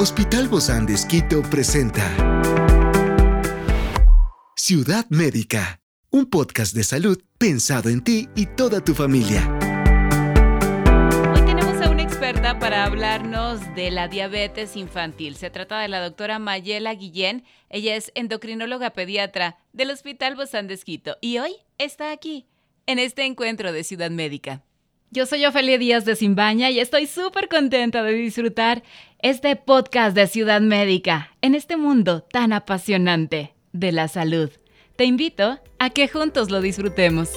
Hospital Bozán de Esquito presenta Ciudad Médica, un podcast de salud pensado en ti y toda tu familia. Hoy tenemos a una experta para hablarnos de la diabetes infantil. Se trata de la doctora Mayela Guillén. Ella es endocrinóloga pediatra del Hospital Bozán de Esquito y hoy está aquí en este encuentro de Ciudad Médica. Yo soy Ofelia Díaz de Simbaña y estoy súper contenta de disfrutar este podcast de Ciudad Médica en este mundo tan apasionante de la salud. Te invito a que juntos lo disfrutemos.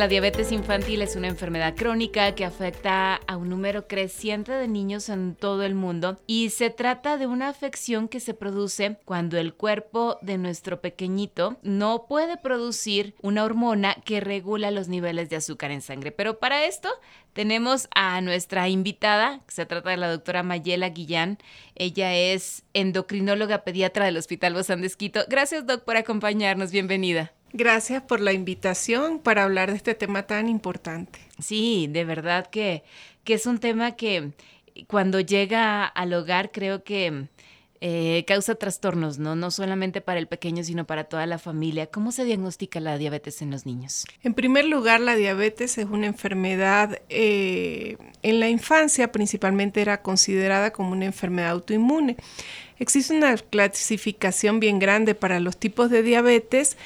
La diabetes infantil es una enfermedad crónica que afecta a un número creciente de niños en todo el mundo y se trata de una afección que se produce cuando el cuerpo de nuestro pequeñito no puede producir una hormona que regula los niveles de azúcar en sangre. Pero para esto tenemos a nuestra invitada, se trata de la doctora Mayela Guillán. Ella es endocrinóloga pediatra del Hospital Bozán de. Gracias, doc, por acompañarnos. Bienvenida. Gracias por la invitación para hablar de este tema tan importante. Sí, de verdad que, que es un tema que cuando llega al hogar creo que eh, causa trastornos, ¿no? No solamente para el pequeño, sino para toda la familia. ¿Cómo se diagnostica la diabetes en los niños? En primer lugar, la diabetes es una enfermedad, eh, en la infancia principalmente era considerada como una enfermedad autoinmune. Existe una clasificación bien grande para los tipos de diabetes.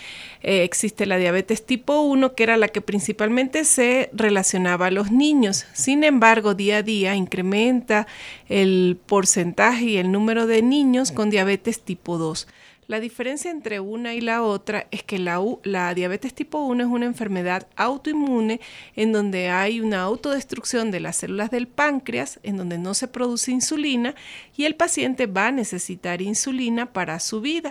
Eh, existe la diabetes tipo 1, que era la que principalmente se relacionaba a los niños. Sin embargo, día a día incrementa el porcentaje y el número de niños con diabetes tipo 2. La diferencia entre una y la otra es que la, diabetes tipo 1 es una enfermedad autoinmune en donde hay una autodestrucción de las células del páncreas, en donde no se produce insulina y el paciente va a necesitar insulina para su vida.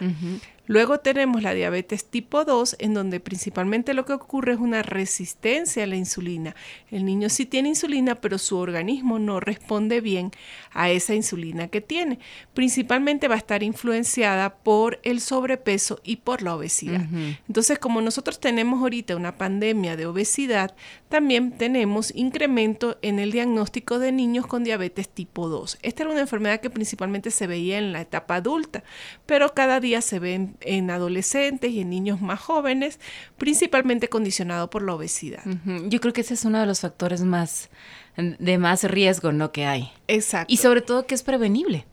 Luego tenemos la diabetes tipo 2, en donde principalmente lo que ocurre es una resistencia a la insulina. El niño sí tiene insulina, pero su organismo no responde bien a esa insulina que tiene. Principalmente va a estar influenciada por el sobrepeso y por la obesidad. Entonces, como nosotros tenemos ahorita una pandemia de obesidad, también tenemos incremento en el diagnóstico de niños con diabetes tipo 2. Esta era una enfermedad que principalmente se veía en la etapa adulta, pero cada día se ve en, adolescentes y en niños más jóvenes, principalmente condicionado por la obesidad. Yo creo que ese es uno de los factores más de más riesgo, ¿no? Que hay. Exacto. Y sobre todo que es prevenible.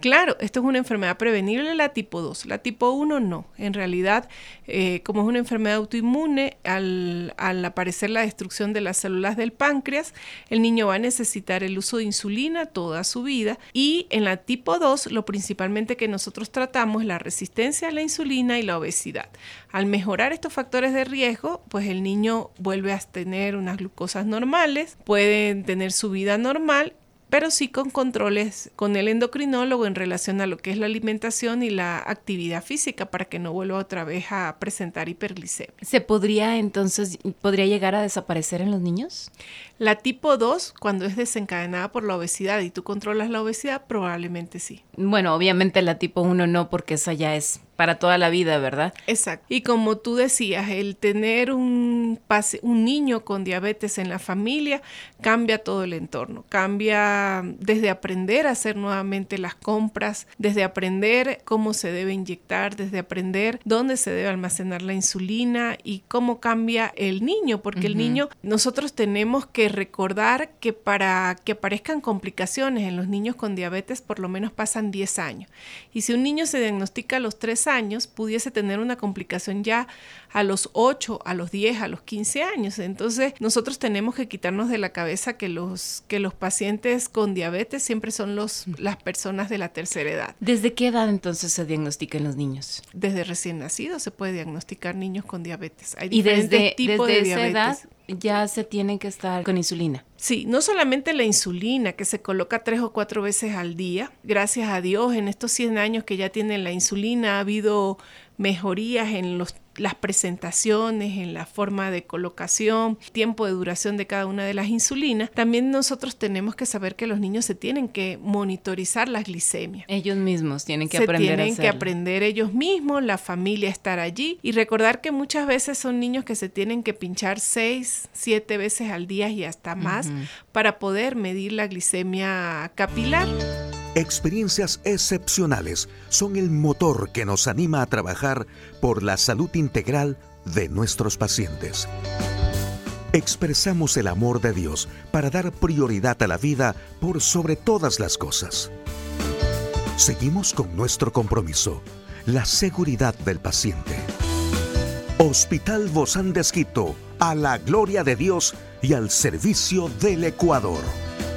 Claro, esto es una enfermedad prevenible, la tipo 2. La tipo 1 no. En realidad, eh, como es una enfermedad autoinmune, al, aparecer la destrucción de las células del páncreas, el niño va a necesitar el uso de insulina toda su vida. Y en la tipo 2, lo principalmente que nosotros tratamos es la resistencia a la insulina y la obesidad. Al mejorar estos factores de riesgo, pues el niño vuelve a tener unas glucosas normales, puede tener su vida normal pero sí con controles con el endocrinólogo en relación a lo que es la alimentación y la actividad física para que no vuelva otra vez a presentar hiperglicemia. ¿Se podría entonces, podría llegar a desaparecer en los niños? La tipo 2, cuando es desencadenada por la obesidad y tú controlas la obesidad, probablemente sí. Bueno, obviamente la tipo 1 no, porque esa ya es para toda la vida, ¿verdad? Exacto. Y como tú decías, el tener un, un niño con diabetes en la familia cambia todo el entorno. Cambia desde aprender a hacer nuevamente las compras, desde aprender cómo se debe inyectar, desde aprender dónde se debe almacenar la insulina y cómo cambia el niño, porque el niño, nosotros tenemos que recordar que para que aparezcan complicaciones en los niños con diabetes por lo menos pasan 10 años. Y si un niño se diagnostica a los 3 años, pudiese tener una complicación ya a los 8, a los 10, a los 15 años. Entonces, nosotros tenemos que quitarnos de la cabeza que los, que los pacientes con diabetes siempre son los, las personas de la tercera edad. ¿Desde qué edad entonces se diagnostican los niños? Desde recién nacidos se puede diagnosticar niños con diabetes. Hay y desde, tipos de esa edad ya se tienen que estar con insulina. Sí, no solamente la insulina que se coloca tres o cuatro veces al día. Gracias a Dios, en estos 100 años que ya tienen la insulina ha habido mejorías en los las presentaciones, en la forma de colocación, tiempo de duración de cada una de las insulinas, también nosotros tenemos que saber que los niños se tienen que monitorizar las glicemias. Ellos mismos tienen que aprender tienen que aprender ellos mismos, la familia estar allí y recordar que muchas veces son niños que se tienen que pinchar seis, siete veces al día y hasta más para poder medir la glicemia capilar. Experiencias excepcionales son el motor que nos anima a trabajar por la salud integral de nuestros pacientes. Expresamos el amor de Dios para dar prioridad a la vida por sobre todas las cosas. Seguimos con nuestro compromiso, la seguridad del paciente. Hospital Bozán de Esquito, a la gloria de Dios y al servicio del Ecuador.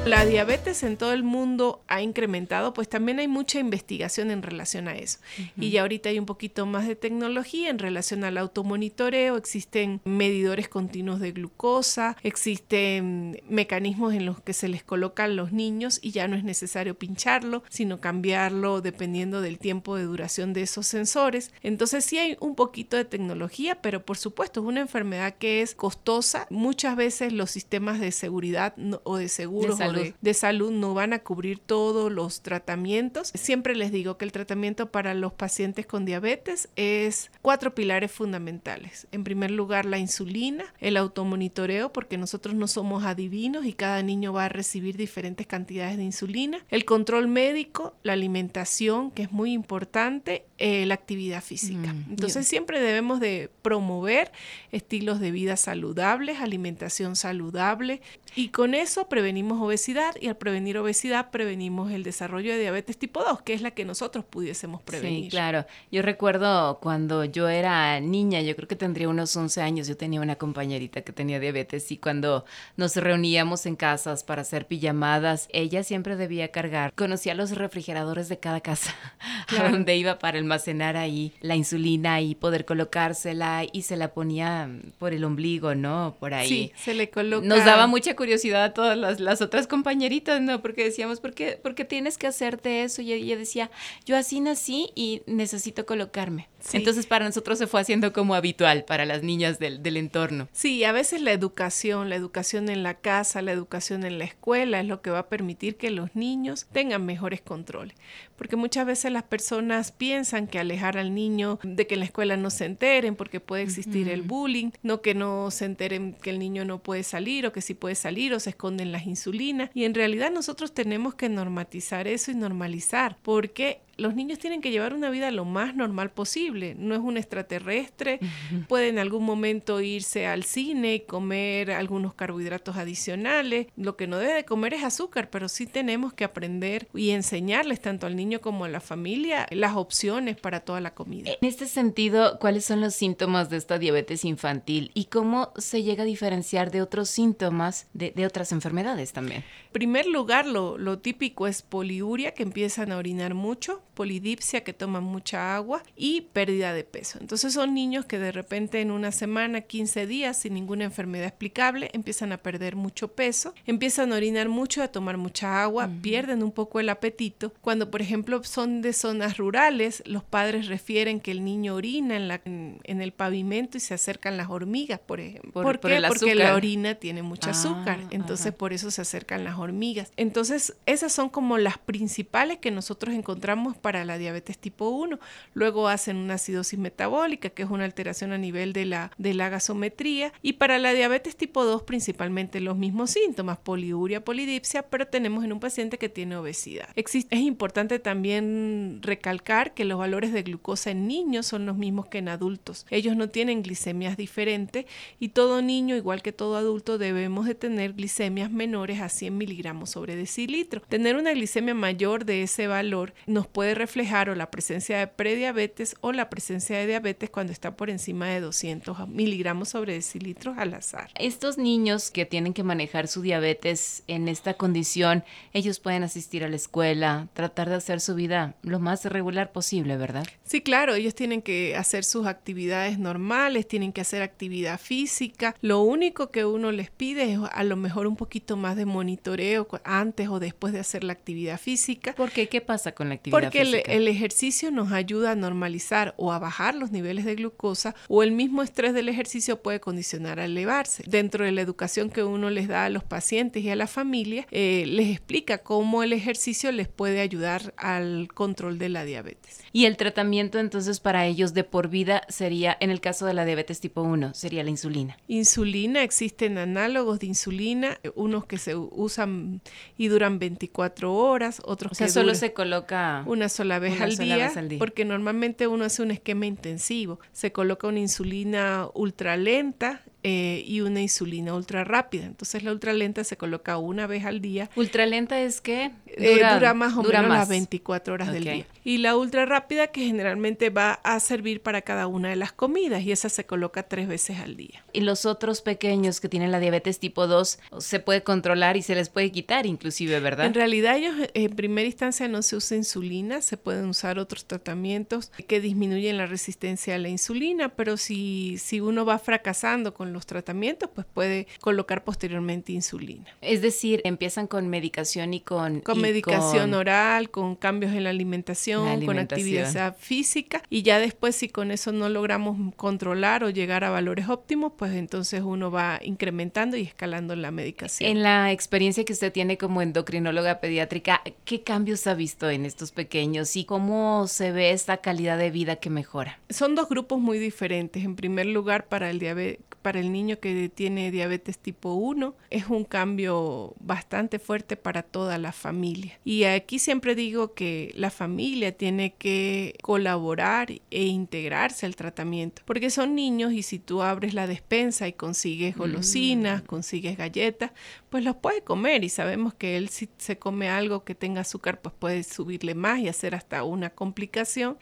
La diabetes en todo el mundo ha incrementado, pues también hay mucha investigación en relación a eso. Y ya ahorita hay un poquito más de tecnología en relación al automonitoreo, existen medidores continuos de glucosa, existen mecanismos en los que se les colocan los niños y ya no es necesario pincharlo, sino cambiarlo dependiendo del tiempo de duración de esos sensores. Entonces sí hay un poquito de tecnología, pero por supuesto es una enfermedad que es costosa. Muchas veces los sistemas de seguridad o de seguros de, salud no van a cubrir todos los tratamientos. Siempre les digo que el tratamiento para los pacientes con diabetes es cuatro pilares fundamentales. En primer lugar, la insulina, el automonitoreo, porque nosotros no somos adivinos y cada niño va a recibir diferentes cantidades de insulina. El control médico, la alimentación, que es muy importante, eh, la actividad física. Mm, Entonces siempre debemos de promover estilos de vida saludables, alimentación saludable y con eso prevenimos obesidad y al prevenir obesidad prevenimos el desarrollo de diabetes tipo 2, que es la que nosotros pudiésemos prevenir. Sí, claro. Yo recuerdo cuando yo era niña, yo creo que tendría unos 11 años, yo tenía una compañerita que tenía diabetes y cuando nos reuníamos en casas para hacer pijamadas, ella siempre debía cargar, conocía los refrigeradores de cada casa, a donde iba para almacenar ahí la insulina y poder colocársela y se la ponía por el ombligo, ¿no? Por ahí. Sí, se le coloca. Nos daba mucha curiosidad a todas las, otras compañeritas, ¿no? Porque decíamos, ¿por qué, tienes que hacerte eso? Y ella decía, yo así nací y necesito colocarme. Entonces para nosotros se fue haciendo como habitual para las niñas del, del, entorno. Sí, a veces la educación, la educación en la casa, la educación en la escuela es lo que va a permitir que los niños tengan mejores controles. Porque muchas veces las personas piensan que alejar al niño de que en la escuela no se enteren porque puede existir el bullying, no que no se enteren que el niño no puede salir o que sí puede salir o se esconden las insulinas. Y en realidad nosotros tenemos que normatizar eso y normalizar porque los niños tienen que llevar una vida lo más normal posible. No es un extraterrestre. Puede en algún momento irse al cine y comer algunos carbohidratos adicionales. Lo que no debe de comer es azúcar, pero sí tenemos que aprender y enseñarles tanto al niño como a la familia las opciones para toda la comida. En este sentido, ¿cuáles son los síntomas de esta diabetes infantil y cómo se llega a diferenciar de otros síntomas de, otras enfermedades también? En primer lugar, lo, lo típico es poliuria, que empiezan a orinar mucho polidipsia, que toman mucha agua y pérdida de peso. Entonces son niños que de repente en una semana, 15 días, sin ninguna enfermedad explicable, empiezan a perder mucho peso, empiezan a orinar mucho, a tomar mucha agua, pierden un poco el apetito. Cuando, por ejemplo, son de zonas rurales, los padres refieren que el niño orina en, la, en, el pavimento y se acercan las hormigas, por ejemplo. ¿Por, qué? Porque la orina tiene mucho ah, azúcar, entonces por eso se acercan las hormigas. Entonces, esas son como las principales que nosotros encontramos para la diabetes tipo 1. Luego hacen una acidosis metabólica, que es una alteración a nivel de la, de la gasometría. Y para la diabetes tipo 2 principalmente los mismos síntomas, poliuria, polidipsia, pero tenemos en un paciente que tiene obesidad. Es importante también recalcar que los valores de glucosa en niños son los mismos que en adultos. Ellos no tienen glicemias diferentes y todo niño, igual que todo adulto, debemos de tener glicemias menores a 100 miligramos sobre decilitro. Tener una glicemia mayor de ese valor nos puede reflejar o la presencia de prediabetes o la presencia de diabetes cuando está por encima de 200 miligramos sobre decilitros al azar. Estos niños que tienen que manejar su diabetes en esta condición, ellos pueden asistir a la escuela, tratar de hacer su vida lo más regular posible, ¿verdad? Sí, claro, ellos tienen que hacer sus actividades normales, tienen que hacer actividad física. Lo único que uno les pide es a lo mejor un poquito más de monitoreo antes o después de hacer la actividad física. ¿Por qué? ¿Qué pasa con la actividad Porque que el, ejercicio nos ayuda a normalizar o a bajar los niveles de glucosa o el mismo estrés del ejercicio puede condicionar a elevarse. Dentro de la educación que uno les da a los pacientes y a la familia, eh, les explica cómo el ejercicio les puede ayudar al control de la diabetes. Y el tratamiento entonces para ellos de por vida sería, en el caso de la diabetes tipo 1, sería la insulina. Insulina, existen análogos de insulina, unos que se usan y duran 24 horas, otros o sea, que solo se coloca una sola, vez, al día, porque normalmente uno hace un esquema intensivo. Se coloca una insulina ultra lenta eh, y una insulina ultra rápida. Entonces la ultra lenta se coloca una vez al día. Ultra lenta es que eh, dura, más o menos las 24 horas del día. Y la ultra rápida que generalmente va a servir para cada una de las comidas y esa se coloca tres veces al día. Y los otros pequeños que tienen la diabetes tipo 2 se puede controlar y se les puede quitar inclusive, ¿verdad? En realidad ellos en primera instancia no se usa insulina, se pueden usar otros tratamientos que disminuyen la resistencia a la insulina, pero si, si uno va fracasando con los tratamientos, pues puede colocar posteriormente insulina. Es decir, empiezan con medicación y con... Con medicación oral, con cambios en la alimentación, con actividad física y ya después si con eso no logramos controlar o llegar a valores óptimos, pues entonces uno va incrementando y escalando la medicación. En la experiencia que usted tiene como endocrinóloga pediátrica, ¿qué cambios ha visto en estos pequeños y cómo se ve esta calidad de vida que mejora? Son dos grupos muy diferentes. En primer lugar, para el diabetes para el niño que tiene diabetes tipo 1 es un cambio bastante fuerte para toda la familia. Y aquí siempre digo que la familia tiene que colaborar e integrarse al tratamiento, porque son niños y si tú abres la despensa y consigues golosinas, mm. consigues galletas, pues los puede comer y sabemos que él si se come algo que tenga azúcar, pues puede subirle más y hacer hasta una complicación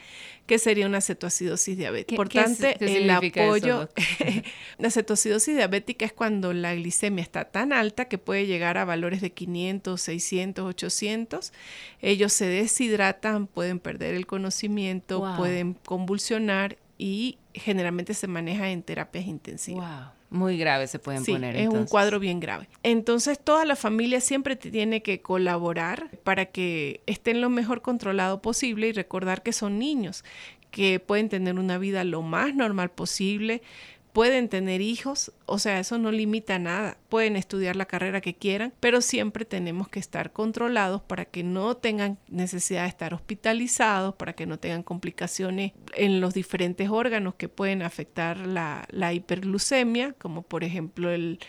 que sería una cetoacidosis diabética. Importante el apoyo. la cetoacidosis diabética es cuando la glicemia está tan alta que puede llegar a valores de 500, 600, 800. Ellos se deshidratan, pueden perder el conocimiento, pueden convulsionar y generalmente se maneja en terapias intensivas. Muy grave se pueden sí, poner. Es un cuadro bien grave. Entonces toda la familia siempre tiene que colaborar para que estén lo mejor controlado posible y recordar que son niños, que pueden tener una vida lo más normal posible, pueden tener hijos, o sea, eso no limita nada, pueden estudiar la carrera que quieran, pero siempre tenemos que estar controlados para que no tengan necesidad de estar hospitalizados, para que no tengan complicaciones en los diferentes órganos que pueden afectar la, hiperglucemia, como por ejemplo el,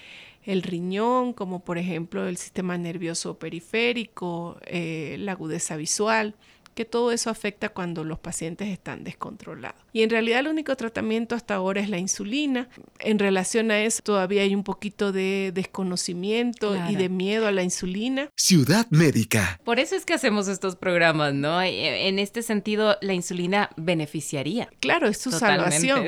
riñón, como por ejemplo el sistema nervioso periférico, eh, la agudeza visual que todo eso afecta cuando los pacientes están descontrolados. Y en realidad el único tratamiento hasta ahora es la insulina. En relación a eso todavía hay un poquito de desconocimiento y de miedo a la insulina. Ciudad Médica. Por eso es que hacemos estos programas, ¿no? E, en este sentido, la insulina beneficiaría. Claro, es su salvación.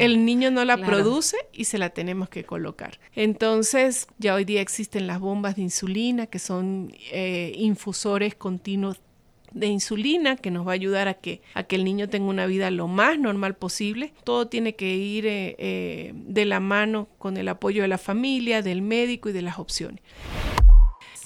El niño no la produce y se la tenemos que colocar. Entonces, ya hoy día existen las bombas de insulina que son eh, infusores continuos de insulina que nos va a ayudar a que, a que el niño tenga una vida lo más normal posible. Todo tiene que ir eh, eh, de la mano con el apoyo de la familia, del médico y de las opciones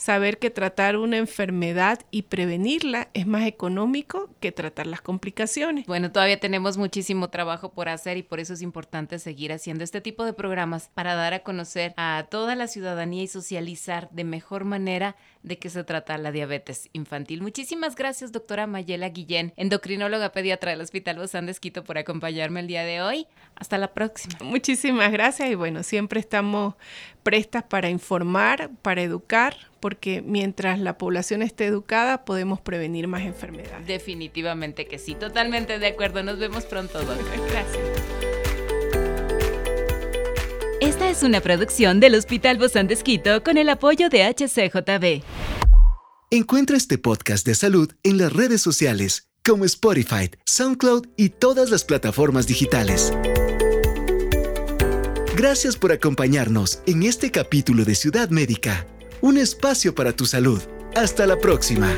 saber que tratar una enfermedad y prevenirla es más económico que tratar las complicaciones. Bueno, todavía tenemos muchísimo trabajo por hacer y por eso es importante seguir haciendo este tipo de programas para dar a conocer a toda la ciudadanía y socializar de mejor manera de qué se trata la diabetes infantil. Muchísimas gracias, doctora Mayela Guillén, endocrinóloga pediatra del Hospital Bozán de Esquito, por acompañarme el día de hoy. Hasta la próxima. Muchísimas gracias y bueno, siempre estamos prestas para informar, para educar, porque mientras la población esté educada podemos prevenir más enfermedades. Definitivamente que sí, totalmente de acuerdo. Nos vemos pronto, doctor. Gracias. Esta es una producción del Hospital Bozán de Esquito con el apoyo de HCJB. Encuentra este podcast de salud en las redes sociales como Spotify, SoundCloud y todas las plataformas digitales. Gracias por acompañarnos en este capítulo de Ciudad Médica un espacio para tu salud. Hasta la próxima.